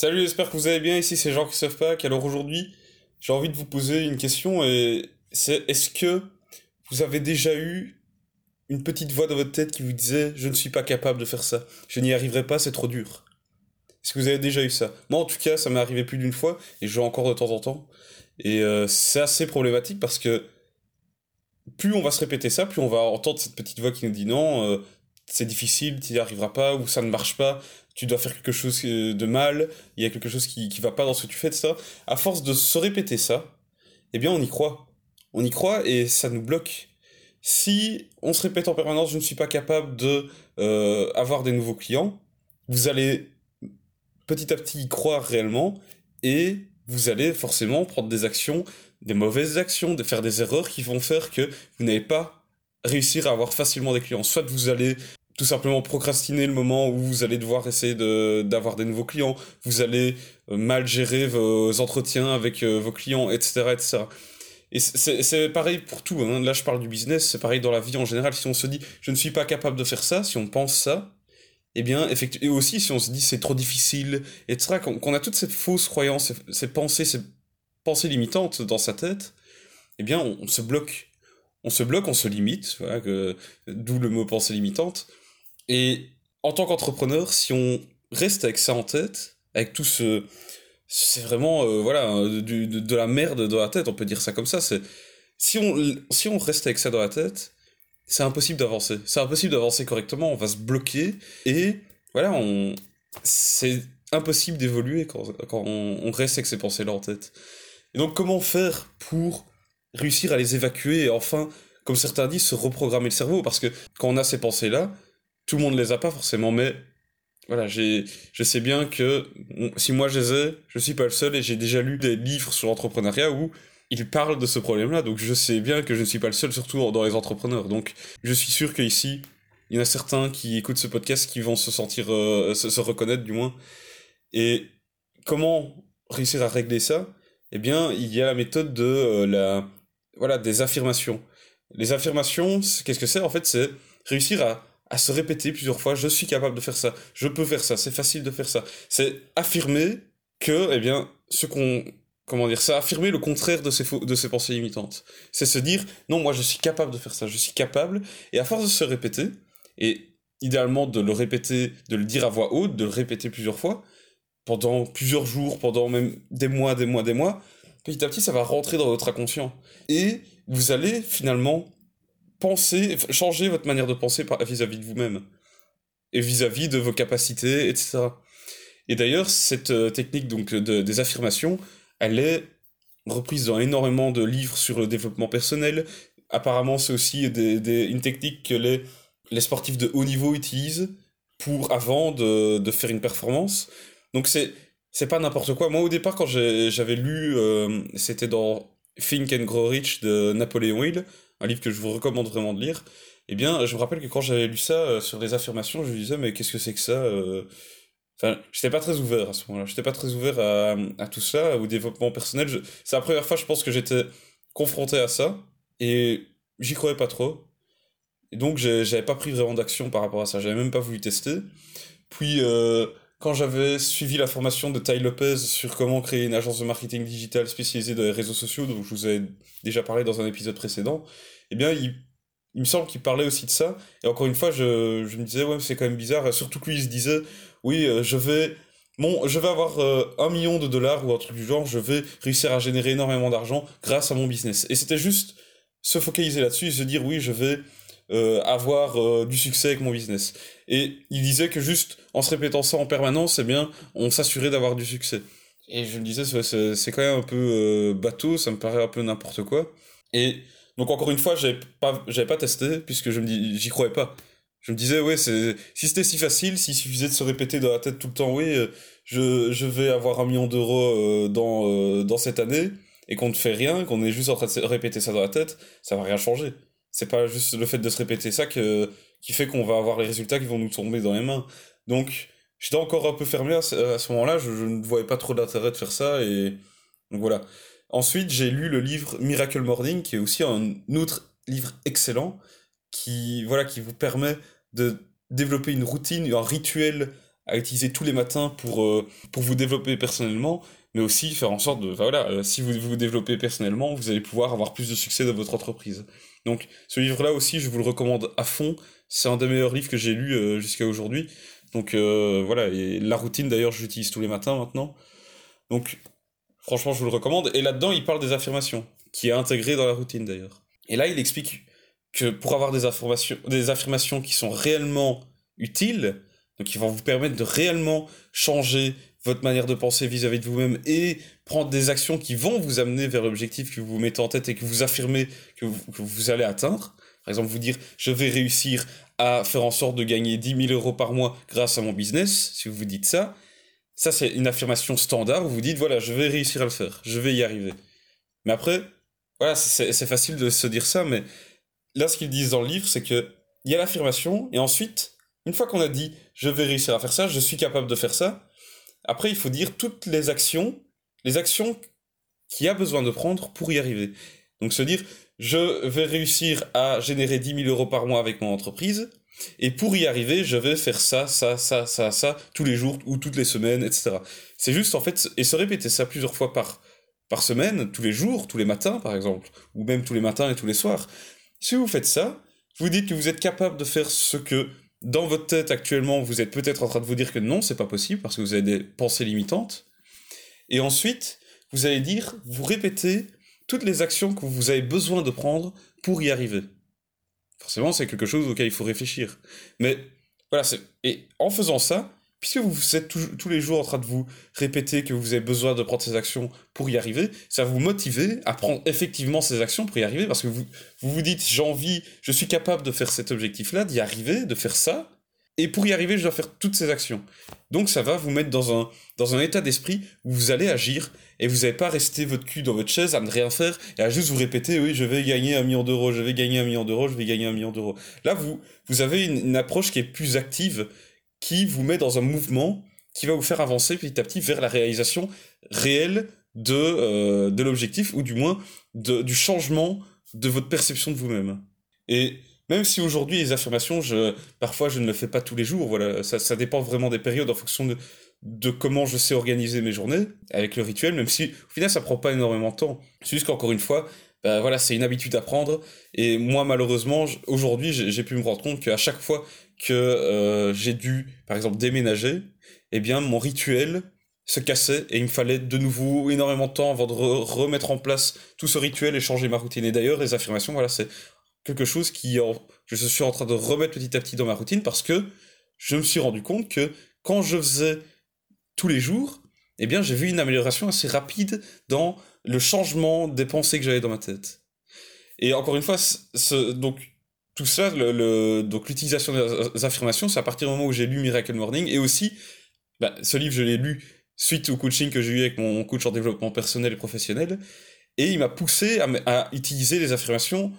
Salut, j'espère que vous allez bien. Ici, c'est Jean savent pas. Alors aujourd'hui, j'ai envie de vous poser une question et c'est est-ce que vous avez déjà eu une petite voix dans votre tête qui vous disait je ne suis pas capable de faire ça, je n'y arriverai pas, c'est trop dur. Est-ce que vous avez déjà eu ça? Moi, en tout cas, ça m'est arrivé plus d'une fois et je joue encore de temps en temps. Et euh, c'est assez problématique parce que plus on va se répéter ça, plus on va entendre cette petite voix qui nous dit non, euh, c'est difficile, tu n'y arriveras pas, ou ça ne marche pas, tu dois faire quelque chose euh, de mal, il y a quelque chose qui, qui va pas dans ce que tu fais, de ça. À force de se répéter ça, eh bien on y croit. On y croit et ça nous bloque. Si on se répète en permanence, je ne suis pas capable de euh, avoir des nouveaux clients, vous allez petit à petit y croire réellement et vous allez forcément prendre des actions, des mauvaises actions, de faire des erreurs qui vont faire que vous n'allez pas réussir à avoir facilement des clients. Soit vous allez tout simplement procrastiner le moment où vous allez devoir essayer d'avoir des nouveaux clients, vous allez euh, mal gérer vos entretiens avec euh, vos clients, etc. etc. Et c'est pareil pour tout, hein. là je parle du business, c'est pareil dans la vie en général, si on se dit je ne suis pas capable de faire ça, si on pense ça, eh bien, et aussi si on se dit c'est trop difficile, etc., qu'on a toutes ces fausses croyances, ces, pensées, ces pensées limitantes dans sa tête, eh bien on, se bloque. On se bloque, on se limite, d'où le mot pensée limitante, et en tant qu'entrepreneur, si on reste avec ça en tête, avec tout ce... C'est vraiment, euh, voilà, du, de, la merde dans la tête, on peut dire ça comme ça. Si on, si on reste avec ça dans la tête, c'est impossible d'avancer. C'est impossible d'avancer correctement, on va se bloquer, et voilà, on... c'est impossible d'évoluer quand, quand on, on, reste avec ces pensées-là en tête. Et donc comment faire pour réussir à les évacuer et enfin, comme certains disent, se reprogrammer le cerveau? Parce que quand on a ces pensées-là, tout le monde les a pas forcément, mais voilà, j'ai, je sais bien que si moi je les ai, je suis pas le seul et j'ai déjà lu des livres sur l'entrepreneuriat où ils parlent de ce problème-là, donc je sais bien que je ne suis pas le seul, surtout dans les entrepreneurs. Donc je suis sûr qu'ici, il y en a certains qui écoutent ce podcast qui vont se sentir, euh, se, reconnaître du moins. Et comment réussir à régler ça? Eh bien, il y a la méthode de euh, la, voilà, des affirmations. Les affirmations, qu'est-ce que c'est? En fait, c'est réussir à à se répéter plusieurs fois, je suis capable de faire ça, je peux faire ça, c'est facile de faire ça. C'est affirmer que, eh bien, ce qu'on, comment dire, c'est affirmer le contraire de ces, de ces pensées limitantes. C'est se dire, non, moi je suis capable de faire ça, je suis capable, et à force de se répéter, et idéalement de le répéter, de le dire à voix haute, de le répéter plusieurs fois, pendant plusieurs jours, pendant même des mois, des mois, des mois, petit à petit ça va rentrer dans votre inconscient. Et vous allez finalement penser, changer votre manière de penser vis-à-vis de vous-même et vis-à-vis de vos capacités, etc. Et d'ailleurs, cette euh, technique donc de, des affirmations, elle est reprise dans énormément de livres sur le développement personnel. Apparemment, c'est aussi des, des, une technique que les, les sportifs de haut niveau utilisent pour avant de, de faire une performance. Donc c'est c'est pas n'importe quoi. Moi, au départ, quand j'avais lu, euh, c'était dans Think and Grow Rich de Napoléon Hill, un livre que je vous recommande vraiment de lire, eh bien, je me rappelle que quand j'avais lu ça euh, sur les affirmations, je me disais, mais qu'est-ce que c'est que ça euh... Enfin, j'étais pas très ouvert à ce moment-là. J'étais pas très ouvert à, à, tout ça, au développement personnel. C'est la première fois, je pense, que j'étais confronté à ça, et j'y croyais pas trop. Et donc, j'avais pas pris vraiment d'action par rapport à ça. J'avais même pas voulu tester. Puis, euh, quand j'avais suivi la formation de Ty Lopez sur comment créer une agence de marketing digital spécialisée dans les réseaux sociaux, dont je vous ai déjà parlé dans un épisode précédent, eh bien, il, me semble qu'il parlait aussi de ça. Et encore une fois, je, je me disais, ouais, c'est quand même bizarre. Surtout que lui, il se disait, oui, euh, je vais, bon, je vais avoir euh, un million de dollars ou un truc du genre, je vais réussir à générer énormément d'argent grâce à mon business. Et c'était juste se focaliser là-dessus et se dire, oui, je vais euh, avoir euh, du succès avec mon business. Et il disait que juste en se répétant ça en permanence, eh bien, on s'assurait d'avoir du succès. Et je me disais, c'est quand même un peu euh, bateau, ça me paraît un peu n'importe quoi. Et donc encore une fois, j'avais pas, pas testé puisque je me dis, j'y croyais pas. Je me disais, ouais, si c'était si facile, s'il suffisait de se répéter dans la tête tout le temps, oui, je, je vais avoir un million d'euros dans, dans cette année, et qu'on ne fait rien, qu'on est juste en train de répéter ça dans la tête, ça va rien changer c'est pas juste le fait de se répéter ça qui fait qu'on va avoir les résultats qui vont nous tomber dans les mains. Donc, j'étais encore un peu fermé à ce, moment-là, je, ne voyais pas trop d'intérêt de faire ça, et donc voilà. Ensuite, j'ai lu le livre Miracle Morning, qui est aussi un autre livre excellent, qui, voilà, qui vous permet de développer une routine, un rituel à utiliser tous les matins pour, euh, pour vous développer personnellement, mais aussi faire en sorte de, voilà, euh, si vous vous développez personnellement, vous allez pouvoir avoir plus de succès dans votre entreprise. Donc, ce livre-là aussi, je vous le recommande à fond. C'est un des meilleurs livres que j'ai lu euh, jusqu'à aujourd'hui. Donc, voilà, et la routine, d'ailleurs, je l'utilise tous les matins maintenant. Donc, franchement, je vous le recommande. Et là-dedans, il parle des affirmations, qui est intégré dans la routine, d'ailleurs. Et là, il explique que pour avoir des, affirmations, des affirmations qui sont réellement utiles, donc qui vont vous permettre de réellement changer votre manière de penser vis-à-vis de vous-même et prendre des actions qui vont vous amener vers l'objectif que vous mettez en tête et que vous affirmez que vous, allez atteindre. Par exemple, vous dire je vais réussir à faire en sorte de gagner 10 000 euros par mois grâce à mon business. Si vous vous dites ça, ça c'est une affirmation standard où vous dites voilà, je vais réussir à le faire, je vais y arriver. Mais après, voilà, c'est facile de se dire ça, mais là ce qu'ils disent dans le livre, c'est que il y a l'affirmation et ensuite une fois qu'on a dit je vais réussir à faire ça, je suis capable de faire ça, après il faut dire toutes les actions, les actions qu'il a besoin de prendre pour y arriver. Donc se dire je vais réussir à générer 10 000 euros par mois avec mon entreprise, et pour y arriver, je vais faire ça, ça, ça, ça, ça, tous les jours ou toutes les semaines, etc. C'est juste en fait, et se répéter ça plusieurs fois par, par semaine, tous les jours, tous les matins par exemple, ou même tous les matins et tous les soirs. Si vous faites ça, vous dites que vous êtes capable de faire ce que dans votre tête actuellement, vous êtes peut-être en train de vous dire que non, c'est pas possible parce que vous avez des pensées limitantes. Et ensuite, vous allez dire, vous répétez toutes les actions que vous avez besoin de prendre pour y arriver. Forcément, c'est quelque chose auquel il faut réfléchir. Mais voilà, et en faisant ça, puisque vous êtes tous les jours en train de vous répéter que vous avez besoin de prendre ces actions pour y arriver, ça va vous motiver à prendre effectivement ces actions pour y arriver, parce que vous vous, vous dites, j'ai envie, je suis capable de faire cet objectif-là, d'y arriver, de faire ça, et pour y arriver, je dois faire toutes ces actions. Donc ça va vous mettre dans un, dans un état d'esprit où vous allez agir, et vous n'allez pas rester votre cul dans votre chaise à ne rien faire, et à juste vous répéter, oui, je vais gagner un million d'euros, je vais gagner un million d'euros, je vais gagner un million d'euros. Là, vous, vous avez une approche qui est plus active, qui vous met dans un mouvement qui va vous faire avancer petit à petit vers la réalisation réelle de, euh, de l'objectif, ou du moins de, du changement de votre perception de vous-même. Et même si aujourd'hui les affirmations, je, parfois je ne le fais pas tous les jours, voilà, ça, ça dépend vraiment des périodes en fonction de, de comment je sais organiser mes journées avec le rituel, même si au final ça prend pas énormément de temps. C'est juste qu'encore une fois, bah, voilà, c'est une habitude à prendre. Et moi, malheureusement, aujourd'hui, j'ai pu me rendre compte qu'à chaque fois que euh, j'ai dû, par exemple, déménager, eh bien, mon rituel se cassait et il me fallait de nouveau énormément de temps avant de remettre en place tout ce rituel et changer ma routine. Et d'ailleurs, les affirmations, voilà, c'est quelque chose qui, je suis en train de remettre petit à petit dans ma routine parce que je me suis rendu compte que quand je faisais tous les jours, eh bien, j'ai vu une amélioration assez rapide dans le changement des pensées que j'avais dans ma tête. Et encore une fois, ce, donc, tout ça, le, donc l'utilisation des affirmations, c'est à partir du moment où j'ai lu Miracle Morning, et aussi, bah, ce livre, je l'ai lu suite au coaching que j'ai eu avec mon coach en développement personnel et professionnel, et il m'a poussé à, utiliser les affirmations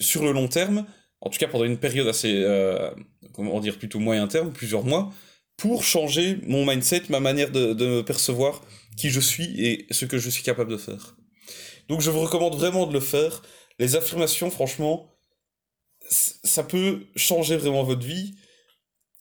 sur le long terme, en tout cas pendant une période assez, euh, comment dire, plutôt moyen terme, plusieurs mois, pour changer mon mindset, ma manière de, de me percevoir, qui je suis et ce que je suis capable de faire. Donc je vous recommande vraiment de le faire. Les affirmations, franchement, ça peut changer vraiment votre vie.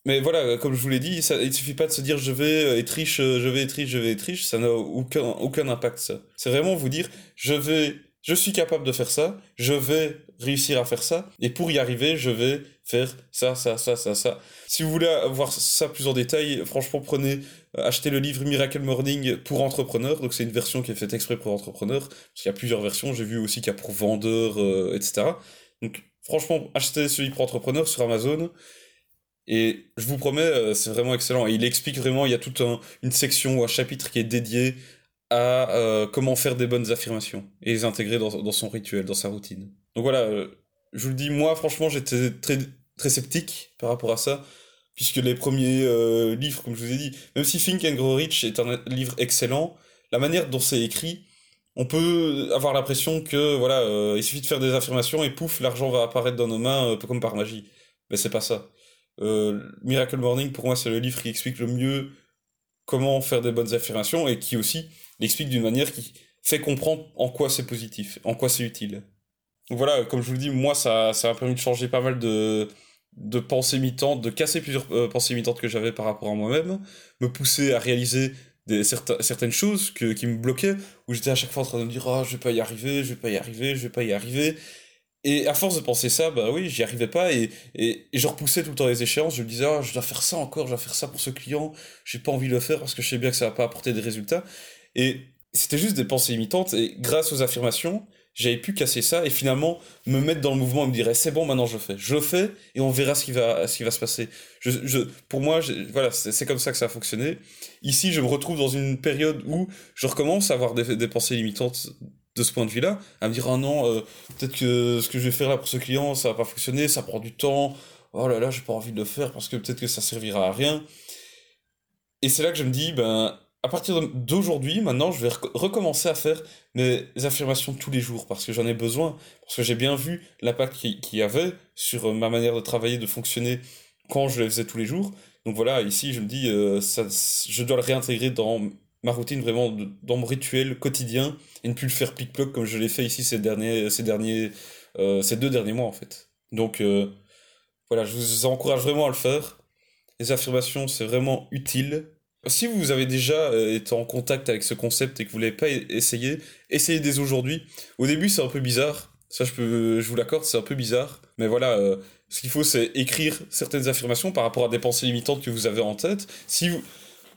Mais voilà, comme je vous l'ai dit, ça, il suffit pas de se dire je vais être riche, je vais être riche, je vais être riche, ça n'a aucun, impact ça. C'est vraiment vous dire je vais, je suis capable de faire ça, je vais réussir à faire ça, et pour y arriver, je vais faire ça, ça, ça, ça, ça. Si vous voulez voir ça plus en détail, franchement, prenez, euh, achetez le livre Miracle Morning pour entrepreneurs. Donc c'est une version qui est faite exprès pour entrepreneurs, parce qu'il y a plusieurs versions. J'ai vu aussi qu'il y a pour vendeurs, euh, etc. Donc franchement, achetez ce livre pour entrepreneurs sur Amazon. Et je vous promets, euh, c'est vraiment excellent. Et il explique vraiment, il y a toute une section ou un chapitre qui est dédié à comment faire des bonnes affirmations et les intégrer dans, son rituel, dans sa routine. Donc voilà, je vous le dis, moi franchement j'étais très, très sceptique par rapport à ça, puisque les premiers euh, livres, comme je vous ai dit, même si Think and Grow Rich est un livre excellent, la manière dont c'est écrit, on peut avoir l'impression que voilà, euh, il suffit de faire des affirmations et pouf, l'argent va apparaître dans nos mains, peu comme par magie. Mais c'est pas ça. Euh, Miracle Morning, pour moi, c'est le livre qui explique le mieux comment faire des bonnes affirmations et qui aussi l'explique d'une manière qui fait comprendre en quoi c'est positif, en quoi c'est utile. Donc voilà, comme je vous le dis, moi, ça, ça m'a permis de changer pas mal de, de pensées imitantes, de casser plusieurs euh, pensées imitantes que j'avais par rapport à moi-même, me pousser à réaliser des, certaines choses que, qui me bloquaient, où j'étais à chaque fois en train de me dire ah je vais pas y arriver, je vais pas y arriver, je vais pas y arriver. Et à force de penser ça, bah oui, j'y arrivais pas et, et, je repoussais tout le temps les échéances. Je me disais, ah, je dois faire ça encore, je dois faire ça pour ce client, j'ai pas envie de le faire parce que je sais bien que ça va pas apporter des résultats. Et c'était juste des pensées imitantes et grâce aux affirmations, j'avais pu casser ça et finalement me mettre dans le mouvement et me dire eh, c'est bon maintenant je fais. Je fais et on verra ce qui va ce qui va se passer. Je, je pour moi voilà c'est comme ça que ça a fonctionné. Ici je me retrouve dans une période où je recommence à avoir des, des pensées limitantes de ce point de vue là à me dire ah non euh, peut-être que ce que je vais faire là pour ce client ça va pas fonctionner ça prend du temps. Oh là là j'ai pas envie de le faire parce que peut-être que ça servira à rien. Et c'est là que je me dis ben à partir d'aujourd'hui, maintenant, je vais recommencer à faire mes affirmations tous les jours parce que j'en ai besoin, parce que j'ai bien vu l'impact qu'il y avait sur euh, ma manière de travailler, de fonctionner quand je les faisais tous les jours. Donc voilà, ici, je me dis, euh, je dois le réintégrer dans ma routine, vraiment dans mon rituel quotidien et ne plus le faire plic-ploc comme je l'ai fait ici ces derniers, ces derniers, euh, ces deux derniers mois en fait. Donc voilà, je vous encourage vraiment à le faire. Les affirmations, c'est vraiment utile si vous avez déjà euh, été en contact avec ce concept et que vous ne l'avez pas essayé, essayez dès aujourd'hui. Au début, c'est un peu bizarre. Ça, je, peux, je vous l'accorde, c'est un peu bizarre. Mais voilà, euh, ce qu'il faut, c'est écrire certaines affirmations par rapport à des pensées limitantes que vous avez en tête. Si vous...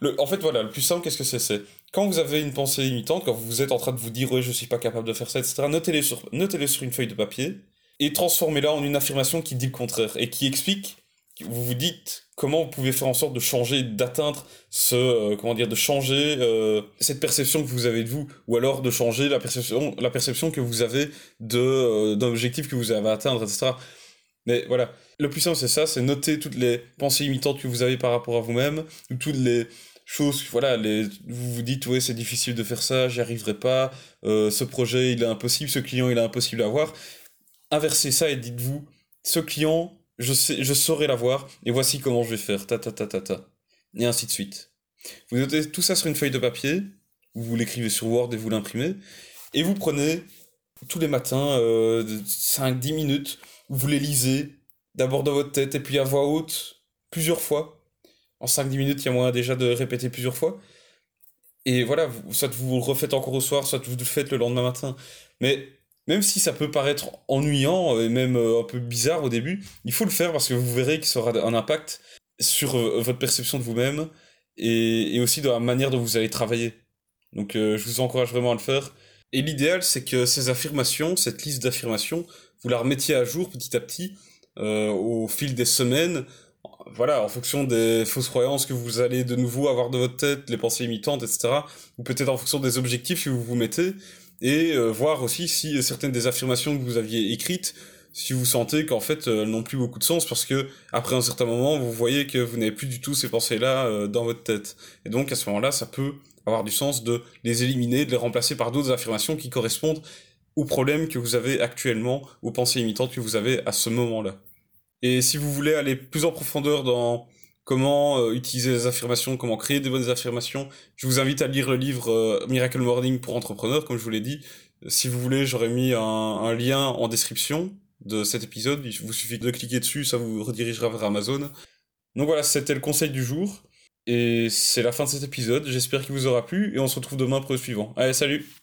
le, en fait, voilà, le plus simple, qu'est-ce que c'est? Quand vous avez une pensée limitante, quand vous êtes en train de vous dire, ouais, je suis pas capable de faire ça, etc., notez-les sur, notez sur une feuille de papier et transformez-la en une affirmation qui dit le contraire et qui explique vous vous dites comment vous pouvez faire en sorte de changer, d'atteindre ce, euh, comment dire, de changer euh, cette perception que vous avez de vous, ou alors de changer la perception, la perception que vous avez de euh, d'un objectif que vous avez à atteindre, etc. Mais voilà, le plus simple c'est ça, c'est noter toutes les pensées imitantes que vous avez par rapport à vous-même, toutes les choses, voilà, les, vous vous dites ouais c'est difficile de faire ça, j'y arriverai pas, ce projet il est impossible, ce client il est impossible à avoir. Inversez ça et dites-vous, ce client je, sais, je saurai l'avoir, et voici comment je vais faire, ta ta ta ta ta. Et ainsi de suite. Vous notez tout ça sur une feuille de papier, vous l'écrivez sur Word et vous l'imprimez, et vous prenez tous les matins euh, 5-10 minutes, vous les lisez, d'abord dans votre tête, et puis à voix haute, plusieurs fois. En 5-10 minutes, il y a moyen déjà de répéter plusieurs fois. Et voilà, soit vous le refaites encore au soir, soit vous le faites le lendemain matin. Mais même si ça peut paraître ennuyant et même euh, un peu bizarre au début, il faut le faire parce que vous verrez ça aura un impact sur euh, votre perception de vous-même et, aussi dans la manière dont vous allez travailler. Donc euh, je vous encourage vraiment à le faire. Et l'idéal, c'est que ces affirmations, cette liste d'affirmations, vous la remettiez à jour petit à petit au fil des semaines, voilà, en fonction des fausses croyances que vous allez de nouveau avoir de votre tête, les pensées imitantes, etc. Ou peut-être en fonction des objectifs que vous vous mettez et euh, voir aussi si certaines des affirmations que vous aviez écrites, si vous sentez qu'en fait euh, elles n'ont plus beaucoup de sens parce que après un certain moment vous voyez que vous n'avez plus du tout ces pensées-là euh, dans votre tête. Et donc à ce moment-là, ça peut avoir du sens de les éliminer, de les remplacer par d'autres affirmations qui correspondent aux problèmes que vous avez actuellement, aux pensées imitantes que vous avez à ce moment-là. Et si vous voulez aller plus en profondeur dans comment euh, utiliser les affirmations, comment créer des bonnes affirmations. Je vous invite à lire le livre euh, Miracle Morning pour entrepreneurs, comme je vous l'ai dit. Si vous voulez, j'aurais mis un, lien en description de cet épisode. Il vous suffit de cliquer dessus, ça vous redirigera vers Amazon. Donc voilà, c'était le conseil du jour. Et c'est la fin de cet épisode. J'espère qu'il vous aura plu et on se retrouve demain pour le suivant. Allez, salut